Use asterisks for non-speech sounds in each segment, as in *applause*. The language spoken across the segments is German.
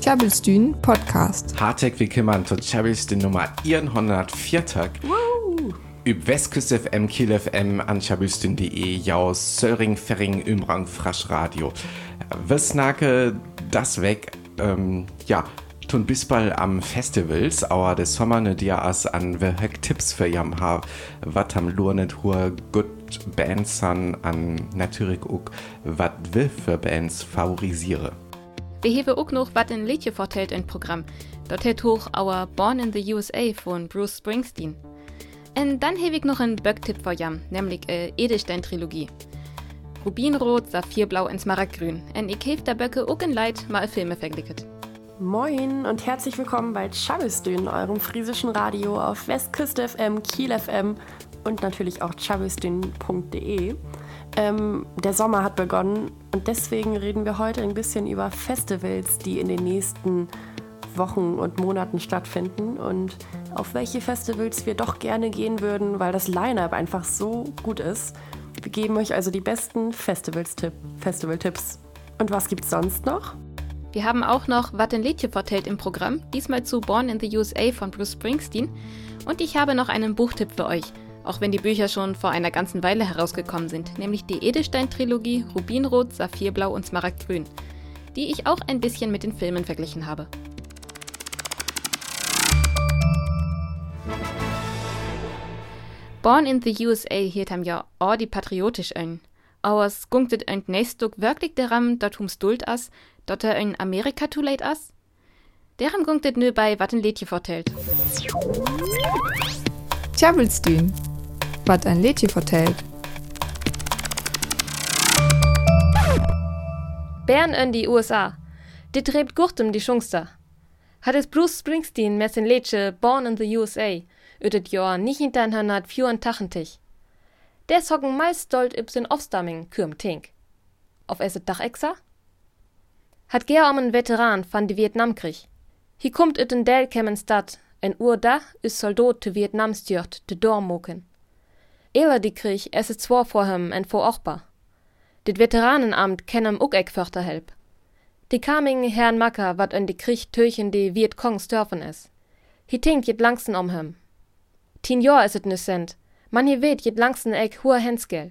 Tjabelstyn Podcast. Harteg willkommen zu Tjabelstyn Nummer 104. Woo! Üb Westküst FM, Kiel FM, an tjabelstyn.de, jaus Söring, Ferring, Ümrang, Frasch Radio. Wissnake, das weg, ähm, ja, tun bisbal am Festivals, aber des Sommer ne dir as an wehek Tipps für jam ha, wat am Lurnet hur gut Bands an, an natürlich auch, wat wir für Bands favorisiere. Wir hewe auch noch wat ein Liedje vertellt in Programm. Dort hat hoch our Born in the USA von Bruce Springsteen. Und dann habe ich noch einen Böcktipp für jam, nämlich äh, Edelstein-Trilogie. Rubinrot, Saphirblau und Smaragdgrün. Und ich habe der Böcke auch in Leid mal Filme verglicket. Moin und herzlich willkommen bei Chabüstün, eurem friesischen Radio auf Westküste FM, Kiel FM und natürlich auch chabüstün.de. Ähm, der Sommer hat begonnen und deswegen reden wir heute ein bisschen über Festivals, die in den nächsten Wochen und Monaten stattfinden und auf welche Festivals wir doch gerne gehen würden, weil das Line-up einfach so gut ist. Wir geben euch also die besten Festival-Tipps. Und was gibt's sonst noch? Wir haben auch noch Wat ein Liedje vertellt im Programm, diesmal zu Born in the USA von Bruce Springsteen. Und ich habe noch einen Buchtipp für euch, auch wenn die Bücher schon vor einer ganzen Weile herausgekommen sind, nämlich die Edelstein-Trilogie Rubinrot, Saphirblau und Smaragdgrün, die ich auch ein bisschen mit den Filmen verglichen habe. Born in the USA hielt ham ja ordi patriotisch ein. Auers gunktet ein nächstuk wirklich deram, dort hums duld as, dort er in Amerika too late as? Deram gunktet nö bei wat ein Liedje vertellt. Tjabelstyn. Wat ein Liedje vertellt. Bern in die USA. Die treibt gurtem die Schungster. Hat es Bruce Springsteen mit sein Liedje Born in the USA ut het Jahr 1984. Der hocken meist stolt üb sin Aufstamming kürm Tink. Auf esse Dach exa? Hat ger am Veteran van de Vietnamkrieg. Hi kommt ut in Del Stadt, en Uhr da is Soldat te Vietnam stjört de Dormoken. Ewer die Krieg esse zwar vor hem en vor ochbar. Dit Veteranenamt kennem ook ek help. Die kaming Herrn Macker wat in die Krieg töchen die Vietcong störfen es. Hi tinkt jet langsen om hem. Tien Jahr is het nu sent. Man je weet jet langsen ek hoher Hensgel.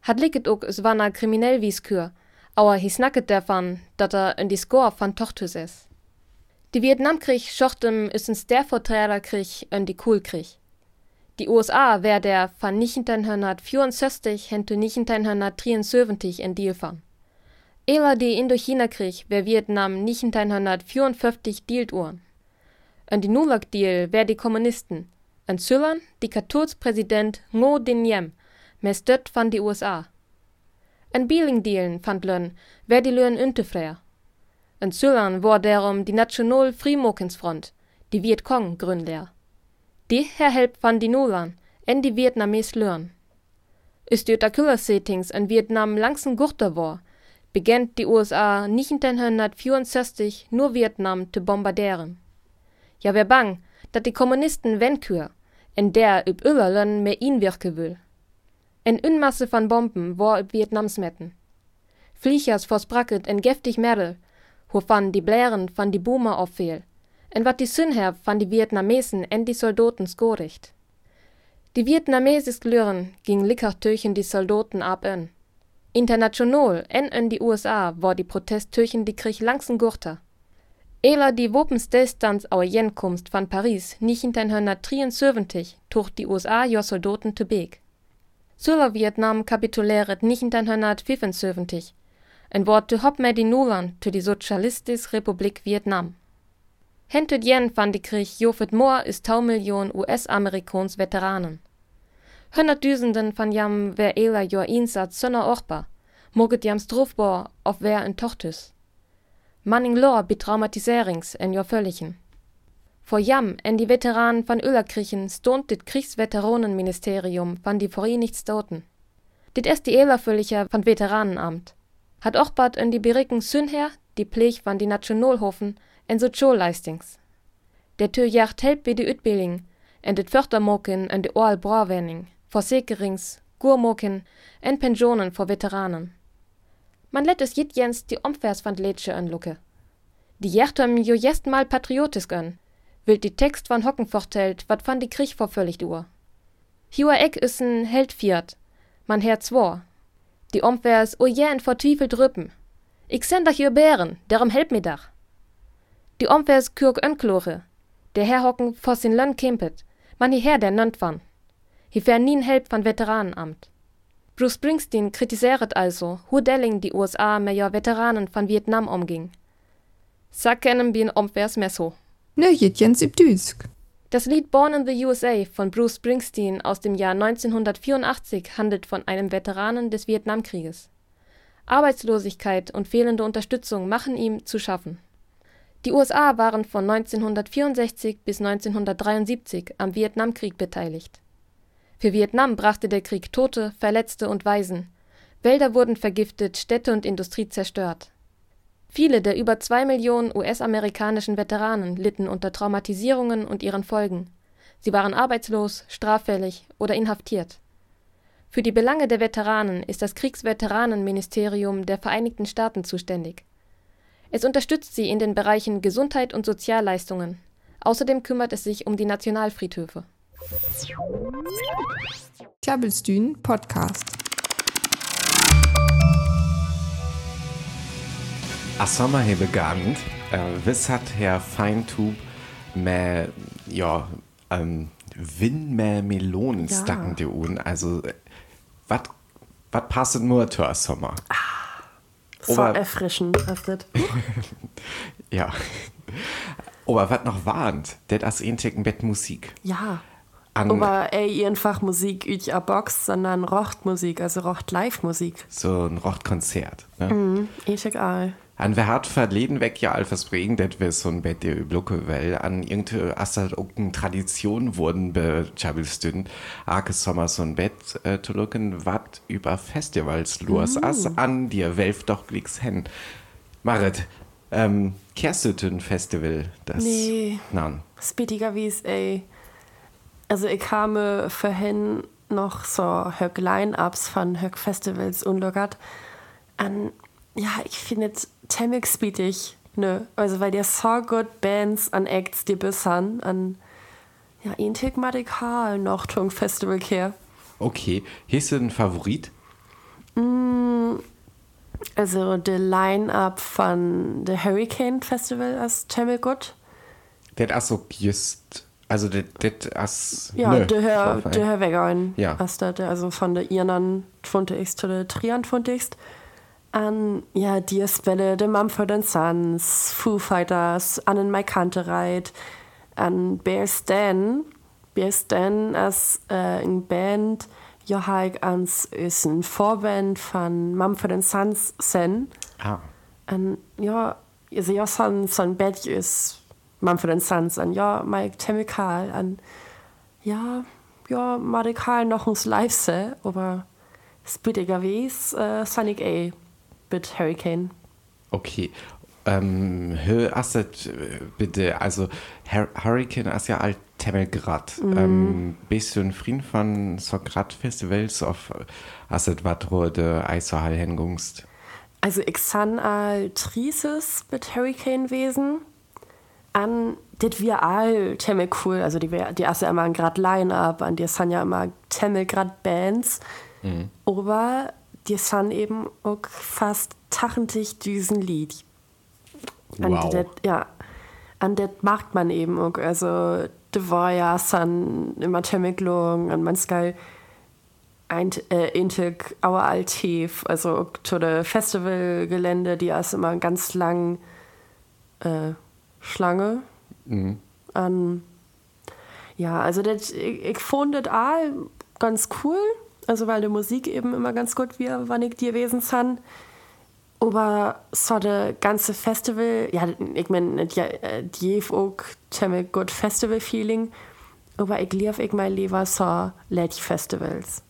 Hat liket ook es wanna kriminell wies kür, aber hi snacket davon, dat er in die Score van Tochtus is. Die Vietnamkrieg schochtem is ein Sterverträgerkrieg in die Coolkrieg. Die USA wär der van 1964 hen zu 1973 in Deal van. Ewer die Indochina-Krieg wär Vietnam 1954 dealt uhren. In die Nulak-Deal wär die Kommunisten, en Züllern die Katurspräsident Ngo Dinh Diem, dött van die USA. En Bieling-Dealen fand lön, wär die Löön untefreier. En Züllern war derom die National Frimokensfront, die Vietcong Die herhelp van die Nulan, en die Vietnames Löön. Ist die Küller-Settings in Vietnam langsen Gurter war, beginnt die USA 1964 nur Vietnam zu bombardieren. Ja, wer bang, dat die Kommunisten wenkür, en der üb Öllerlön mehr inwirke will. En Unmasse van Bomben war üb Vietnams metten. Fliechers vors Bracket en giftig Merel, ho van die Blären van die Boomer auffehl, en wat die Sünher van die Vietnamesen en die Soldaten skoricht. Die Vietnamesisk Lüren ging licker töchen die Soldaten ab ön. International en in die USA war die Protest töchen die Krieg langsen Gurter. Ela die Wopensdelstands auer Jenkomst van Paris 1973 tucht die USA jo Soldaten te Beek. Zuller Vietnam kapituläret 1975 en Wort te hop med die Nuland te die Sozialistische Republik Vietnam. Hentet jen van die Krieg jofet more is tau Million US-Amerikons Veteranen. Hundertdüsenden van jam wer ela jo insat sönner orpa, moget jam strofbor auf wer en Tochtes. Manning lor betraumatiserings en jo völlichen. Vor jam en die Veteranen van Öllerkrichen stont dit Kriegsveteranenministerium van die Vereinigten Staaten. Dit ist die Elerfüllicher van Veteranenamt. Hat bad en die Beriken Sünher, die Pflech van die Nationalhofen en Sozialleistings. Der Tür jacht help wie die Utbildung en dit Fördermoken en de Oal Brawening, Versicherings, Gurmoken en Pensionen vor Veteranen. Man lädt es jit jens die Omvers van Lädsche anlucke. Die Jertem jo jest mal patriotisk an. Wild die Text van Hocken fortelt, wat van die Krieg vervölligt uhr. Hiua Eck is ein Held Fiat. Man her zwar. Die Omvers o jähen vertwiefelt rüppen. Ich send dach ihr Bären, darum help mir dach. Die Omvers kürk önklore. Der Herr hocken vor sin Lönn kempet. Man her der nönt van. Hi fär nien help van Veteranenamt. Bruce Springsteen kritisiert also, hoe delling die USA mit ja Veteranen von Vietnam umging. Sa kennen bin omvers messo. Ne, jens im Düsk. Das Lied Born in the USA von Bruce Springsteen aus dem Jahr 1984 handelt von einem Veteranen des Vietnamkrieges. Arbeitslosigkeit und fehlende Unterstützung machen ihm zu schaffen. Die USA waren von 1964 bis 1973 am Vietnamkrieg beteiligt. Für Vietnam brachte der Krieg Tote, Verletzte und Waisen. Wälder wurden vergiftet, Städte und Industrie zerstört. Viele der über zwei Millionen US-amerikanischen Veteranen litten unter Traumatisierungen und ihren Folgen. Sie waren arbeitslos, straffällig oder inhaftiert. Für die Belange der Veteranen ist das Kriegsveteranenministerium der Vereinigten Staaten zuständig. Es unterstützt sie in den Bereichen Gesundheit und Sozialleistungen. Außerdem kümmert es sich um die Nationalfriedhöfe. Klabbelstühn Podcast. A Sommer he begann, äh, wiss hat Herr Feintub mehr, ja, ähm, Win mehr Melonen Ja. stacken die un. Also, was was passt nur zur Sommer? So Aber- erfrischend ist das. *laughs* Ja. Aber was noch warnt, det as ein Bett Musik. Ja. An Aber ey, einfach Musik üt a Box, sondern Rochtmusik, also Rocht Live-Musik. so ein Rochtkonzert. Ne? Mhm. Egal. An wer hat verleden weg ja Alphas bringen, det wir so ein Bett der Blucke, weil an irgendeine Assad Tradition wurden be Chabelstün, Arke Sommer so ein Bett äh, zu lucken, wat über Festivals los as an dir welf doch glicks hen. Marit, ähm, zum Festival? Das, Nee. Nein. Wie es, ey. Also ich habe vorhin noch so Höck Line-Ups von Höck Festivals unlockert. An, ja, ich finde es ziemlich spittig, ne? Also weil der so gut Bands an Acts, die bessern, an, ja, Intik Madikal noch zum Festival kehr. Okay, hier ist ein Favorit. Also der Line-Up von der Hurricane Festival ist ziemlich gut. Det as so just, also det, det as, Ja, nö, der Herr, der Herr. Ja. Also von der Irnan Funtigst zu der Trian Funtigst. An, ja, die Spelle, der Mumford Sons, Foo Fighters, an den Mike Hunterreit, an Bear Stan. Bear Stan als äh, eine Band, ja, halt ans, ist ein Vorband von Mumford Sons sen. Ah, En ja, altså jeg sådan, sådan bad is Mumford Sons an ja, Mike Chemical an ja, ja, Madikal noch uns live aber spittiger wies, äh, Sonic A mit Hurricane. okay. Ähm, asset bitte, also Hur Hurricane as ja alt Temmelgrad. Ähm, bist du ein Frieden von so grad Festivals auf asset wat de Eishall hingungst? Also ich san all Trises mit Hurricane wesen. An dit wir all temmel cool, also die die erste immer ein grad Line-Up, an die san ja immer temmel grad Bands. Aber die san eben auch fast tachentig diesen Lied. An Wow. det, ja, an det macht man eben auch. Also, de war ja san immer Temmiklung, an man skal ein äh, Intik Auer Altiv, also zu der Festivalgelände, die ist immer ganz lang äh, Schlange. An, ja, also das, ich, ich fand das all ganz cool, also weil die Musik eben immer ganz gut war, wann ich die gewesen bin. Aber so das ganze Festival, ja, ich meine, ja, äh, die auch ziemlich gut Festival-Feeling, aber ich lief ich mal lieber so Lady-Festivals.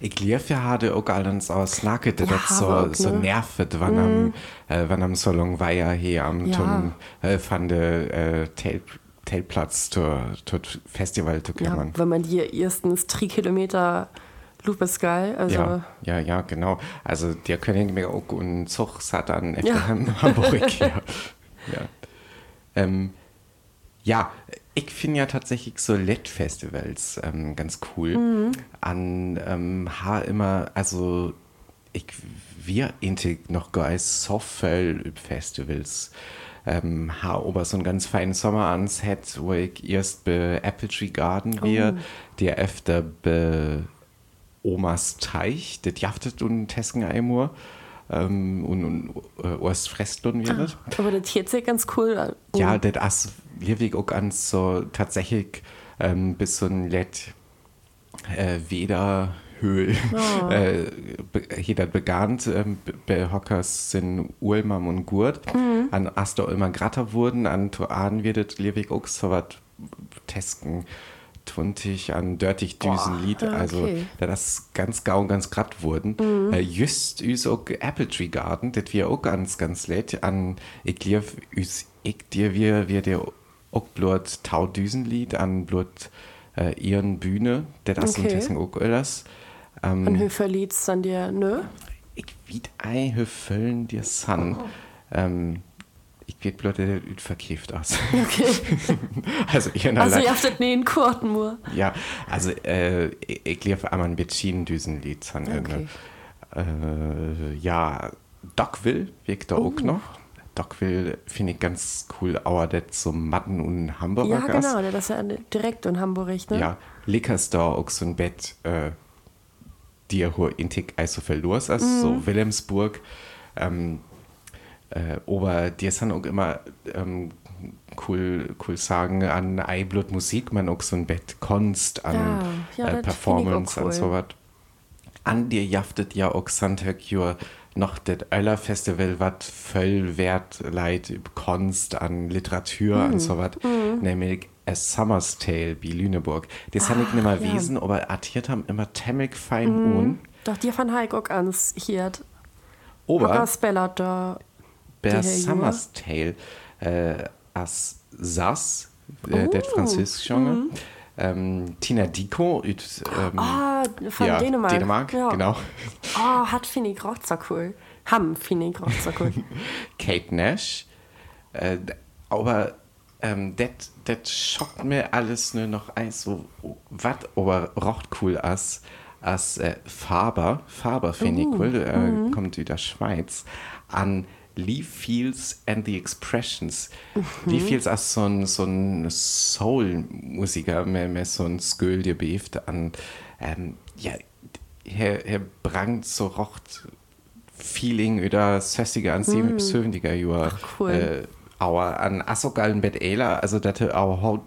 Ich lief ja hatte auch allens aus Nacke, das Ja, so, auch, so ne? nervt, wann am, äh, wann am Solong war ja hier am Ja. Tun, äh, von der äh, Tel Telplatz zur, zur Festival zu Ja, kümmern. wenn man hier erstens drei Kilometer Lupus geil. Also Ja, ja, ja, genau. Also der können mir auch einen Zug hat an ja. Hamburg. ja. Ja. Ähm, ja, ich finde ja tatsächlich so LED-Festivals ähm, ganz cool. An ähm, ha immer, also ich wir intig noch gar so viel Festivals. Ähm, ha aber so einen ganz feinen Sommer ans hat, wo ich erst bei Apple Tree Garden wir, der öfter bei Omas Teich, das jaftet und Tesken Eimur ähm, und, und äh, Ostfrestlun wird. aber das hört sich ganz cool. Oh. Ja, das as wirklich auch ganz so tatsächlich ähm, bis so ein Let äh, Weder Höhl *laughs* äh, be- jeder begant ähm, be- bei Hockers sind Ulmam und Gurt an Astor immer gratter wurden an Toan wird Lewig auch so was Tesken tuntig an dörtig Düsenlied ja, also okay. da das ganz gau und ganz gratt wurden äh, just üs auch Apple Tree Garden das wir auch ganz ganz lädt an ich lief üs ich dir wir wir der auch blut Tau Düsenlied an blut äh, ihren Bühne der das Okay. okay. Tesken auch das ähm, An Höferlieds dann dir, ne? ich wied ei höföllen dir Sun. Ähm, bloß der Üt verkifft aus. Okay. *laughs* also ich Also Kurtenmur. ja, also äh, ich, ich lief einmal ein bisschen Düsenlied. Sun, Okay. äh, ja, Dockville wirkt da Oh. auch noch. Dockville finde ich ganz cool, aber das so Matten und Hamburger Ja, Gas. genau, das ist ja direkt in Hamburg, ne? Ja, Lickersdor auch so ein Bett, äh, die er hohe Intik also verloren ist, Mhm. so Wilhelmsburg. Ähm, äh, aber die sind auch immer ähm, cool, cool sagen an Eiblut Musik, man auch so ein Bett Kunst, an Ja, ja, äh, Performance und so was. An dir jaftet ja auch Santecure noch das Öller Festival, was voll Wert leid über Kunst, an Literatur Mhm. und so was, nämlich A Summer's Tale bei Lüneburg. Das habe ich nicht mehr Ah, ja. Mhm. wiesen, aber artiert haben immer temmig fein un. Doch, dir von Heik auch ans. Aber Hocker spellert da. Herr Summer's Tale äh, as Sass, äh, Oh. das französische Genre, Mhm. ähm, Tina Dico, üt, ähm, Ah, von ja, Dänemark. Dänemark, ja. genau. Oh, hat auch so cool. Ham auch so cool. *laughs* Kate Nash. Äh, aber ähm, das schockt mir alles nur noch ein, so was aber rocht cool as as äh, Faber, Faber finde ich cool, äh, kommt wieder Schweiz, an Lee Fields and the Expressions. Lee Fields als so ein, so ein Soul-Musiker, mehr, mehr so ein Sköl, der beeft an, ähm, ja, er, er brangt so rocht Feeling oder Sössiger an 70er Jahre. cool. Äh, aber an Assogallen Bett Ela, also das auch haut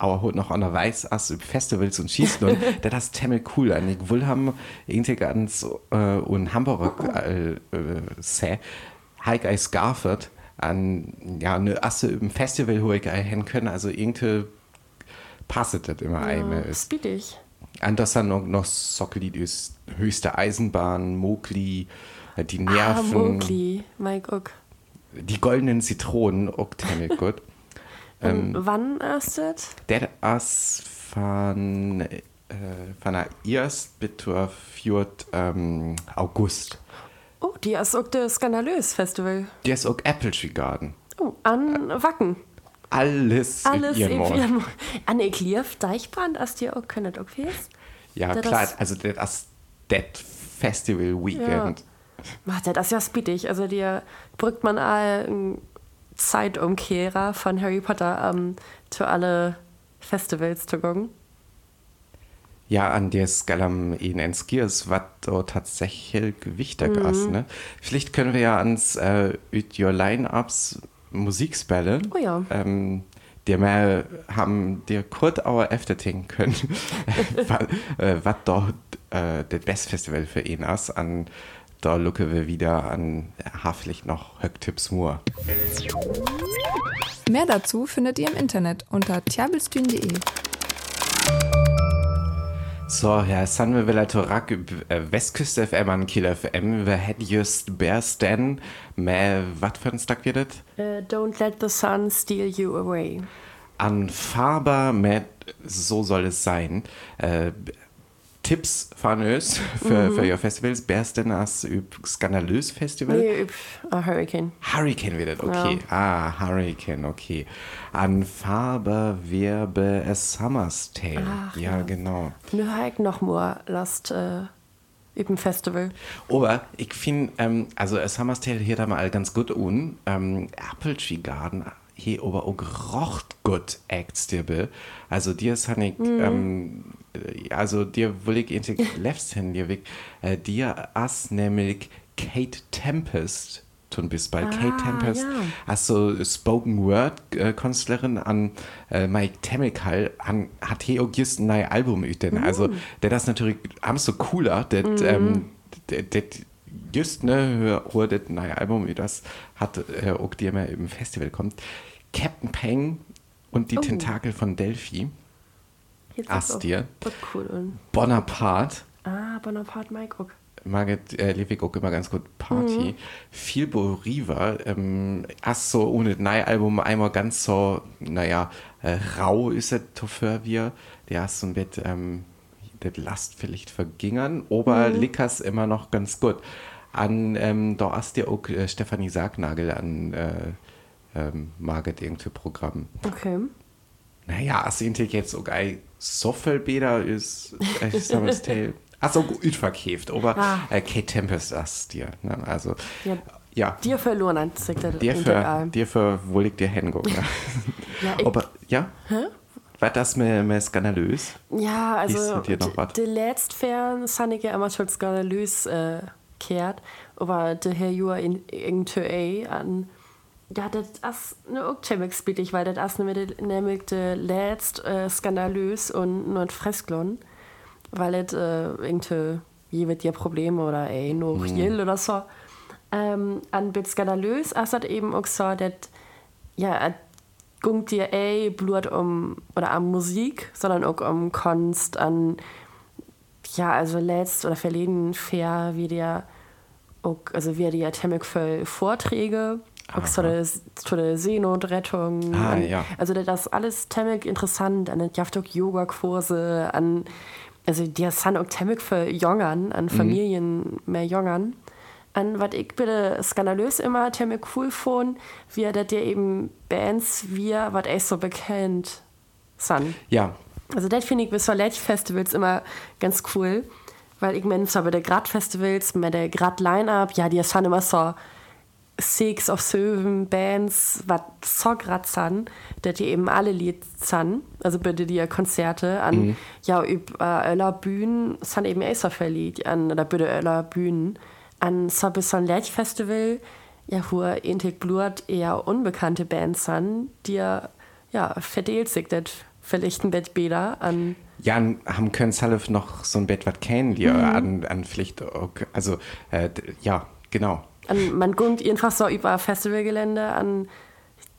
aber haut noch an der Weiß as Festivals und Schießen und *laughs* das ist temmel cool an. Ich will haben irgendwie ganz äh, und Hamburg äh, äh, Heik Garfert an ja eine Asse im Festival wo ich hin können, also irgendwie passet das immer einmal ist. Speedig. Anders dann noch, noch ist höchste Eisenbahn, Mowgli, äh, die Ah, Nerven, Mowgli, Mike auch. die goldenen Zitronen, auch temmel gut. Ähm, wann erst das? Der as von, äh, von der erst bis zur Fjord ähm, August. Oh, die ist auch das Skandalös Festival. Der ist auch Apple Tree Garden. Oh, an Wacken. Alles, Alles in ihrem ihrem An Eklief, Deichbrand, hast dir auch können auch fehlt. Ja, Der klar, das- also das ist das Festival Weekend. Macht er das ja speedig. Also dir brückt man all Zeitumkehrer von Harry Potter ähm, zu alle Festivals zu gucken. Ja, an der Skalam in Enskiers, was da tatsächlich wichtig Mhm. ist. Ne? Vielleicht können wir ja ans äh, Ut Your Line-Ups Musikspelle, Oh ja. ähm, die wir haben dir kurz auch öfter können, *laughs* was äh, dort äh, das beste Festival für ihn ist. An da lucken wir wieder an Haflich noch Höcktipps Moor. Mehr dazu findet ihr im Internet unter tjabelstühn.de. So, wieder zurück über äh, Westküste FM an Kiel FM. Wir hätten just Bearstan, mehr, was für ein Tag wird das? Äh, don't let the sun steal you away. An Faber mit So soll es sein. Äh, Tipps famös für, für ihr Festivals. Das üb skandalös Festival? Nee, üb, a Hurricane. Hurricane wird das, okay. Ah, Hurricane, okay. An Farbe werbe es Summer's Tale. Ach, ja, ja. genau. Nu har jeg ikke noch more last äh, üben Festival. Aber ich finde, ähm, also Summer's Tale hier da mal ganz gut un. Ähm, Apple Tree Garden hier aber auch rocht gut Acts dir be. Also dir ist ich, ähm, äh, also dir will ich intig lefts hin dir weg. Äh, dir as nämlich Kate Tempest tun bis bei Kate Ah, Tempest. ja. Also Spoken Word äh, Künstlerin an äh, Mike Chemical an hat hier auch just ein neues Album üten. Also der das natürlich am so cooler, der ähm, der, der just ne hör das neue Album das hat äh, auch die immer im Festival kommt. Captain Peng und die Oh. Tentakel von Delphi. Jetzt Ast ist auch- dir. wird cool. Bonaparte. ah, Bonaparte Mike auch. Margit äh, Levig auch immer ganz gut Party. Viel Bo Riva, ähm, erst so ohne neue Album einmal ganz so, naja, äh, rau ist es für wir. Der hast so ein Bett, ähm, das Last vielleicht vergingern, aber Lickers immer noch ganz gut. An, ähm, da hast dir auch äh, Stefanie Sargnagel an äh, ähm, Margit irgendwie Programm. Okay. Naja, also ich jetzt ein so viel besser ist, äh, Summer's Tale. Also gut verkauft, aber Ah. äh, Kate Tempest ist dir. Ne? Also, Ja, ja, Dir verloren an, dir für, der- dir für wohl ich dir hingucken. Ja, ich- aber, ja? War das mir, mir skandalös? Ja, also mit dir noch wat? de letzte Fern san ich ja immer schon skandalös äh, kehrt, aber de Herr Jura in irgendwie an ja, das ist eine auch ziemlich spittig, weil das ist nämlich nämlich de letzte äh, skandalös und not fresklon, weil es äh, irgendwie je wird dir Probleme oder ey, nur Mhm. mm. oder so. Ähm, an bit skandalös ist das eben auch so, dass ja, gungt dir ey blut um oder am Musik, sondern auch um Kunst, an ja, also letzt oder verleden fair wie der auch, also wie der Temmig für Vorträge, auch zu der, Seenotrettung. Ah, an, ja. Also das ist alles Temmig interessant, an den auch Yoga-Kurse, an also der sind auch Temmig für Jongern, an Familien mehr Jongern. An was ich bitte skandalös immer Temmig cool fand, wie er dir eben Bands wie was echt so bekannt sind. Ja, Also das finde ich bis zur Festivals immer ganz cool, weil ich meine, so bei der Grad-Festivals, mit der Grad-Line-Up, ja, die sind immer so six of seven Bands, was so grad sind, dass die eben alle Lied sind, also bitte die Konzerte an, ja, über äh, aller Bühnen sind eben auch so viel Lied an, oder bitte aller Bühnen, an so bis so ein Festival, ja, wo Intik Blut eher unbekannte Bands sind, die ja, verdeelt sich das vielleicht ein Bett besser an, Ja, haben können Salif noch so ein Bett was kennen, die Mhm. an, an Pflicht, auch- also, äh, ja, genau. An, man guckt einfach so über Festivalgelände an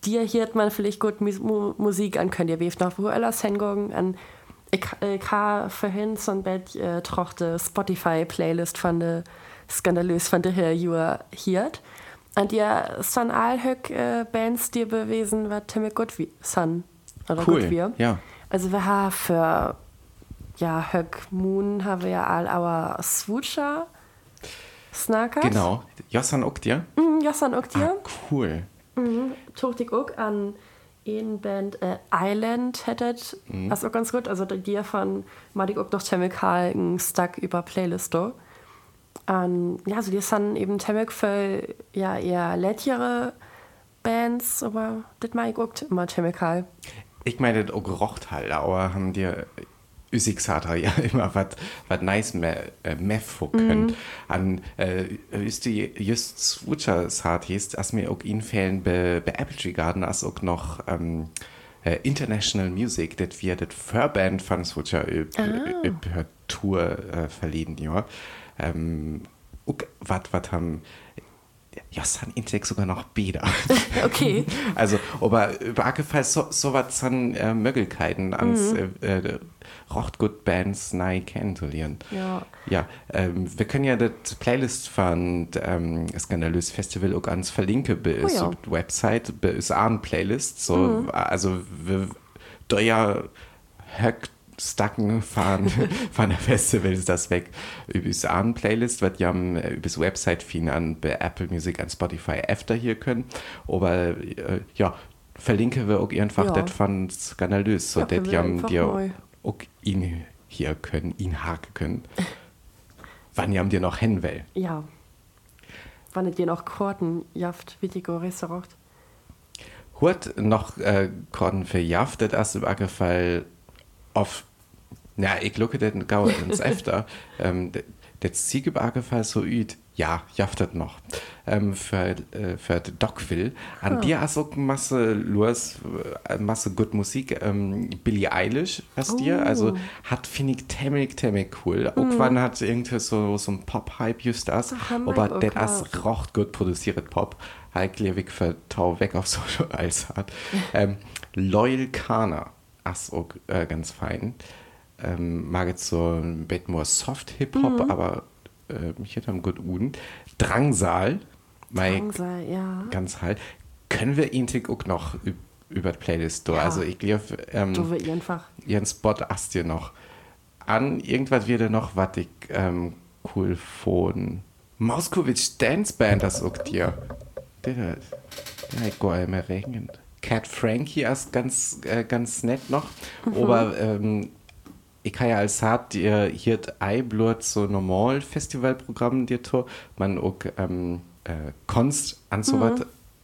dir hat man vielleicht gut Mus Mu Musik an könnt ihr wie noch wo alles hingehen an ich, ich habe vorhin so ein Bett äh, trochte Spotify Playlist von der skandalös von der Herr Jura hier und ihr son all Höck äh, Bands dir bewesen was Timmy gut wie son oder Cool, gut wir ja. also wir haben für ja Höck Moon haben wir ja all our Swoocher Snackers Genau. Jossan dir? Mm, Jossan dir. Ah, cool. Tucht ich auch an eine Band äh, Island hättet. Das ist auch ganz gut. Also die von Madik auch noch ein Stack über Playlist. An, ja, also die sind eben Temek für ja, eher lätjere Bands, aber das mag ich auch immer Chemical. Ich meine, das auch gerocht halt, aber haben dir Üsigsata ja immer was was nice mehr äh, mehr können. An äh, ist die just Switchers hart hieß, als mir auch ihnen fehlen bei, bei Apple Tree Garden als auch noch ähm, äh, International Music, das wir das Förband von Switcher über Tour äh, verliehen, ja. Ähm, was was haben ja, san Intec sogar noch Bäder. *laughs* Okay. Also, aber übergefalls so, so was sind äh, Möglichkeiten ans Mhm. äh, äh, Rochtgut-Bands neu kennenzulernen. Ja. Ja, ähm, wir können ja das Playlist von ähm, Skandalös Festival auch ans verlinken bei Oh ja. Mhm. der Website, bei ist eine Playlist. So, Also, wir, da ja Höck Stacken fahren *laughs* von der Festivals das weg übers an Playlist wird ja äh, übers Website finden an bei Apple Music an Spotify öfter hier können aber äh, ja verlinke wir auch einfach Ja. das von skandalös so Ja, jam einfach dir auch ihn hier können ihn haken können *laughs* wann jam dir noch hin will Ja. Wann dir noch Korten jaft, wie die Restaurant. Hurt noch äh, Korden verjaftet as im Fall auf ja ich lucke den Gau ins öfter *laughs* ähm, de- der Zieg im Fall so üd. Ja jaftet noch. Ähm, für äh, für Dockville. An dir as auch Masse Louis äh, Masse gut Musik. Ähm, Billie Eilish was dir. Also hat finde ich temmig temmig cool. Irgendwann hat irgendwie so so ein Pop Hype just das? Aber auch der as gehabt. rocht gut produziert Pop? Heiklewig für Tau weg auf so als hat ähm, Loyal Kana as auch äh, ganz fein ähm, mag jetzt so ein bisschen more Soft Hip Hop Mhm. aber äh, mich hätte am gut Uden Drangsal mein Drangsal, ja. ganz halt können wir ihn tick auch noch üb- über die Playlist do. Ja. also ich glaube ähm, Du einfach. ihren Spot hast dir noch an irgendwas wird noch was ich ähm, cool von Moskowitz Dance Band das auch dir der ja ich gehe immer regnet Cat Frankie ist ganz äh, ganz nett noch aber ähm, ich habe ja als hat dir hier Eiblut so normal Festivalprogramm dir to man auch ähm, äh, Kunst an so was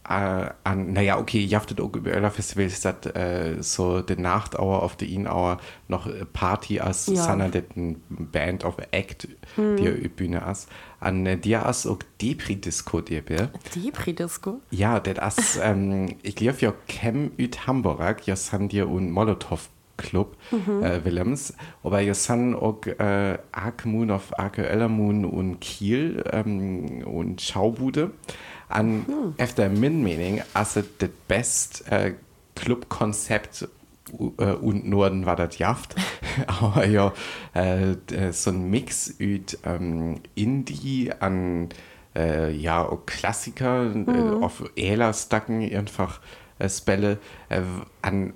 äh, an naja okay jaftet auch über aller Festivals dat äh, so de Nachtauer auf de Inauer noch äh, Party as Ja. den Band of Act die mhm. Bühne as an äh, dir as auch Depri Disco dir be Die Disco. ja, das as, ähm, ich glaube ja Chem üt Hamburg, ja san dir un Molotow Club äh, Willems, aber ja san auch äh, Arkmoon auf Arke Ellermoon und Kiel ähm, und Schaubude. An efter min Mening as it das best äh, Clubkonzept äh, und Norden war das Jaft. *laughs* aber ja, äh, d- so ein Mix üt ähm, Indie an äh, ja, Klassiker äh, auf Äler-Stacken einfach äh, Spelle äh, an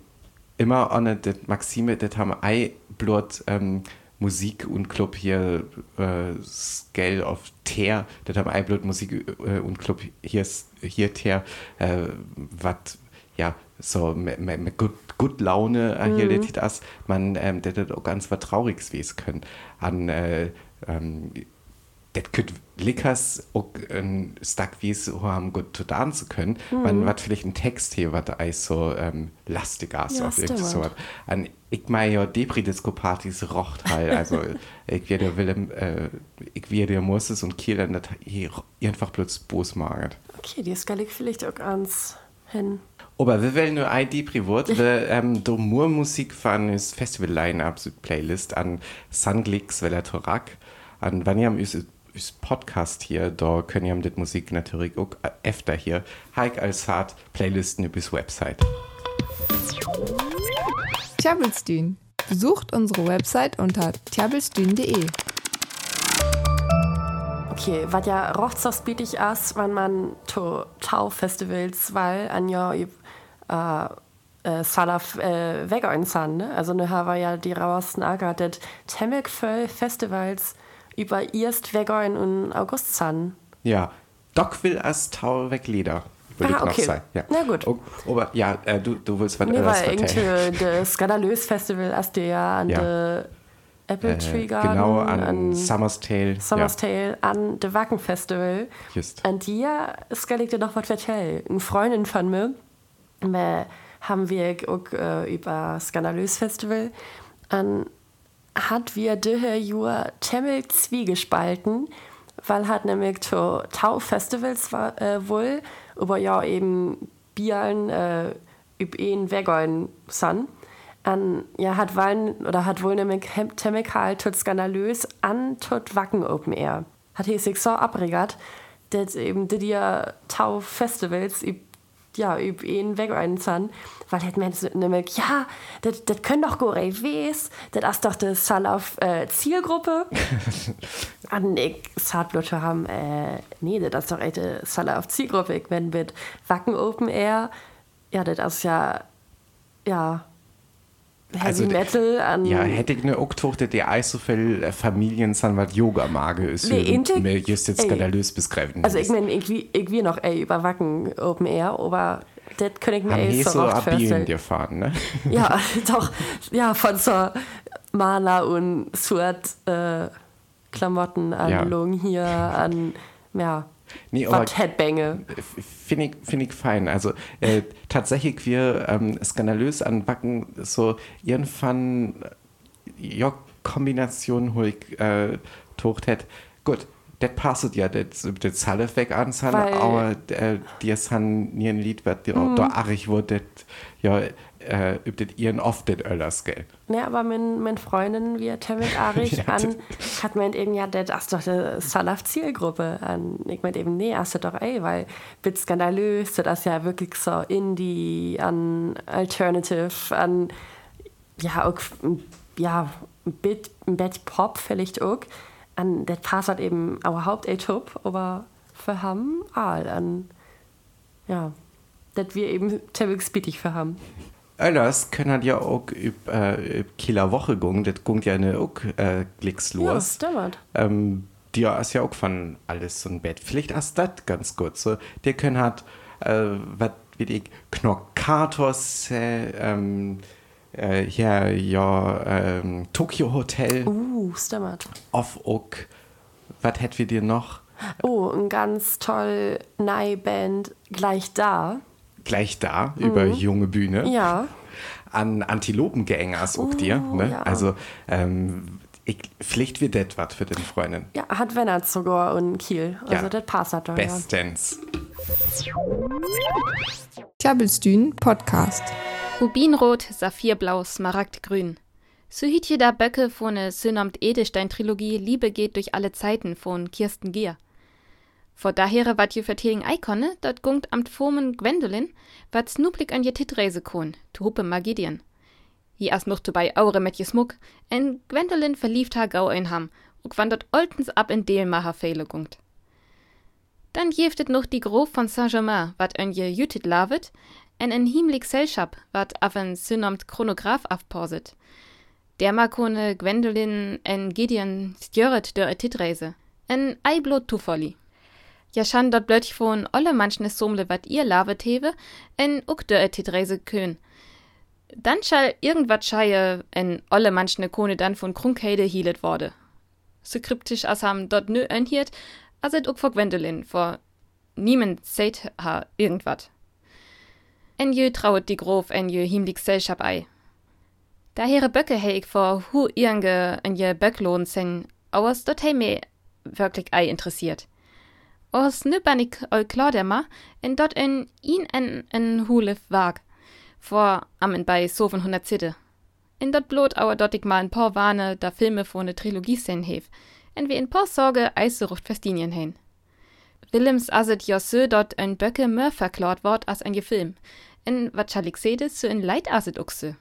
immer an das Maxime, das haben ei blot ähm, Musik und Club hier äh, Scale auf Teer, das haben ei blot Musik äh, und Club hier hier Teer, äh, was ja so mit, gut, gut Laune äh, hier mhm. das man ähm, das auch ganz was Trauriges wesen können an äh, ähm, das könnte Lickers auch ein Stack wie es haben gut zu tanzen können. Mhm. Man hat vielleicht einen Text hier, was da so ähm, lastig ist Ja, auf irgendwie so. An ich meine ja Depri-Disco-Partys rocht halt. Also *laughs* ich werde Willem, äh, ich werde Moses und Kiel dann einfach bloß Bos magert. Okay, die skal ich vielleicht auch ans hin. Aber wir wollen nur ein Depri-Wort. *laughs* Wir ähm, do nur Musik von das Festival-Line-Up Playlist an Sunglix Velatorak. An wann ihr am Podcast hier, da können ihr das Musik natürlich auch öfter hier. Hike als Fahrt Playlisten übers Website. Tjabelstün. Besucht unsere Website unter tjabelstün.de. Okay, was ja rochtsospietig ist, wenn man to Tau-Festivals, weil an ja äh, äh, Salaf äh, weggehen san, ne? Also ne haben wir ja die rauesten agertet temmig voll Festivals über erst weggehen und August san. Ja, Doc will als Tau weg Lieder. Würde Ah, okay. sagen. Ja. Na gut. Oh, aber ja, äh, du, du willst was Nee, anderes weil erzählen. *laughs* irgendwie das Skandalös Festival ist ja an Ja. der Apple Tree Äh, Garden, genau, an, Summer's Tale. Summer's ja, Tale, an der Wacken Festival. Just. An dir skal ich dir noch was erzählen. Eine Freundin von mir, äh, haben wir auch äh, über Skandalös Festival, an hat wir diese Jahr temmel zwiegespalten, weil hat nämlich zu Tau Festivals war, äh, wohl, aber ja eben Bialen äh, über ihn weggegangen sind. An, ja, hat wollen, oder hat wohl nämlich halt tot skandalös an tot Wacken Open Air. Hat hier sich so abregert, dass eben die Tau Festivals üb, ja, üb ihn weggegangen sind, weil hat Menschen nämlich, ja, das das können doch gore wes, das ist doch das Salaf äh, Zielgruppe. An ich Saatblöcke haben, äh, nee, das ist doch echt eine Salaf Zielgruppe, ich wenn mit Wacken Open Air, ja, das ist ja, ja, Heavy Also, Metal an. Ja, hätte ich eine Oktochte, die viel äh, Familien was Yoga mage ist. Nee, intig- mir just jetzt skandalös beschreiben. also ich meine, irgendwie, irgendwie noch ey, überwacken Open Air, aber das kann ich mir ey so oft vorstellen. gefahren, ne? Ja, *laughs* *laughs* doch. Ja, von so Maler und Sword äh, Klamotten an Ja. Lungen hier, an ja, Nee, aber was Headbänge. finde ich, find ich fein. Also äh, tatsächlich, wir ähm, skandalös an Backen so irgendwann äh, ja, Kombination hoch äh, tocht hat. Gut, das passt ja, das das Zahle weg an, aber äh, die san nie ein Lied wird, die Mhm. da arg wurde, ja, äh, übt das ihren oft das Öllers, gell? Ne, aber mein, mein Freundin, wie Temmit Arich, *laughs* Ja, an, hat meint eben, ja, das ist doch die Salaf-Zielgruppe. an. Ich meint eben, nee, das ist doch ey, weil bit skandalös, das ist ja wirklich so Indie, an Alternative, an, ja, auch, ja, ein bit, ein bit Pop vielleicht auch. An, das passt halt eben auch Haupt top, aber für haben all an, ja, das wir eben Temmit spittig für haben. Öllers können ja auch üb, äh, Kieler Woche gehen, das gungt ja eine auch äh, Glicks Ja, los. stimmt. ähm, die ist ja auch von alles so ein Bett. Vielleicht ist das ganz gut. So, der können hat, äh, was wie ich, Knockatos, äh, ähm, äh, hier, ja, ähm, Tokyo Hotel, Uh, stimmt. off auch, was hätten wir dir noch? Oh, ein ganz toll neue Band gleich da. Gleich da, über junge Bühne. Mhm. Ja. An Antilopengängers auch dir. Ne? ja. Also, ähm, ich, vielleicht wird das was für den Freundin. Ja, hat Wennert sogar und Kiel. Also Ja. das passt halt doch, ja. Bestens. Tjabelstün Podcast. Rubinrot, Saphirblau, Smaragdgrün. So hiet je da Böcke von ne Synomt Edelstein-Trilogie Liebe geht durch alle Zeiten von Kirsten Gier. Vor daher wat je vertellen Eikone, dort gungt amt Fomen Gwendolyn, wat snuplik an je Titreise kon, tu huppe Magidien. Hi as noch dabei aure met je Smuck, en Gwendolyn verlieft ha gau ein Ham, und wandert oltens ab in Delmacher Fehle gungt. Dann jeftet noch die Grof von Saint-Germain, wat en je Jütit lavet, en en hiemlik Selschap, wat af en synomt Chronograph afpauset. Der makone Gwendolyn en Gideon stjöret der Titreise. En eiblot tufolli. Ja schan dort blötch von olle manchne Somle wat ihr lavet hewe, en uck der Titreise kön. Dann schall irgendwat scheie en olle manchne Kone dann von Krunkheide hielet wurde. So kryptisch as ham dort nö enhiert, as et uck vor Gwendolyn, vor niemand seht ha irgendwat. En jö trauet die Grof en jö hiemlik Selschap ei. Daher Böcke hei ich vor hu irge en je Böcklohn sen, auers dort hei me wirklich ei interessiert. Aus nüppernig ol Claudemma, en dort en ihn en en hulef wag, vor ammen bei soven 100 Zitte. In dort blot auer dort mal ein paar Warne da Filme vor ne Trilogie sen hef, en wie in paar Sorge Eiserucht Festinien hen. Willems aset Jossö dort en Böcke mehr verklaut wort as ein Gefilm, en schalik sedes so en Leid aset uxe.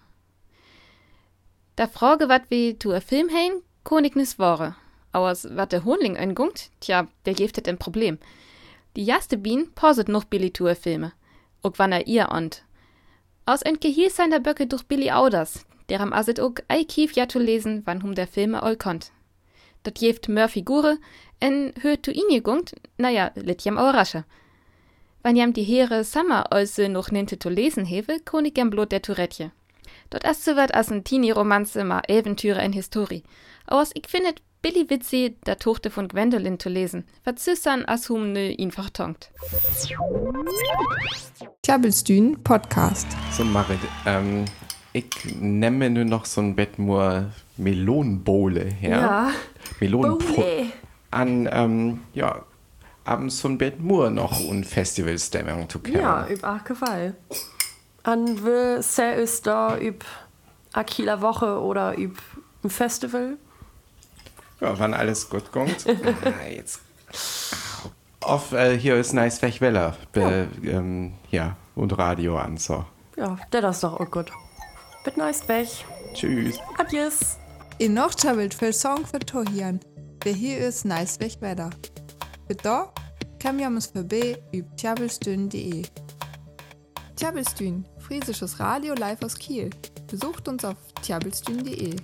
Da frage wat wie tu a Film hein, konig nis wore. Auers wat der Honling engungt, tja, der giftet ein Problem. Die jaste Bien pauset noch Billy tu a Filme. Og wann er ihr ont. Aus ein Gehir seiner Böcke durch Billy Auders, der am aset ook ei kief ja zu lesen, wann hum der Filme all konnt. Dat jeft mehr Figure, en hört tu ihn gungt, naja, lit jam auch rasche. Wann jam die Heere Summer also noch ninte zu lesen hewe, konig jam blot der Tourette. Dort as so wat as en Teenie-Romanze ma Eventüre en Historie. Aus ich findet Billy Witzi, der Tochter von Gwendolyn zu lesen, wat süssern as hum nö ihn vertonkt. Tjabelstün Podcast. So, Marit, ähm, ich nehme nur noch so ein Bettmur Melonenbowle her. Ja. Melonenpo Bowle. An, ähm, ja, abends so ein Bettmur noch und Festivalstimmung zu kennen. Ja, üb Archefall. An will sehr ist da üb Akila Woche oder üb ein Festival. Ja, wann alles gut kommt. *laughs* ah, jetzt. Auf, äh, hier ist Nice Wechweller. Be, ähm, ja, und Radio an, so. Ja, der das doch auch gut. Bit nice weg. Tschüss. Adios. In noch für Song für Tohian. Der hier ist nice weg Für da kann wir uns vorbei über tjabelstün.de. Tjabelstün, friesisches Radio live aus Kiel. Besucht uns auf tjabelstühn.de.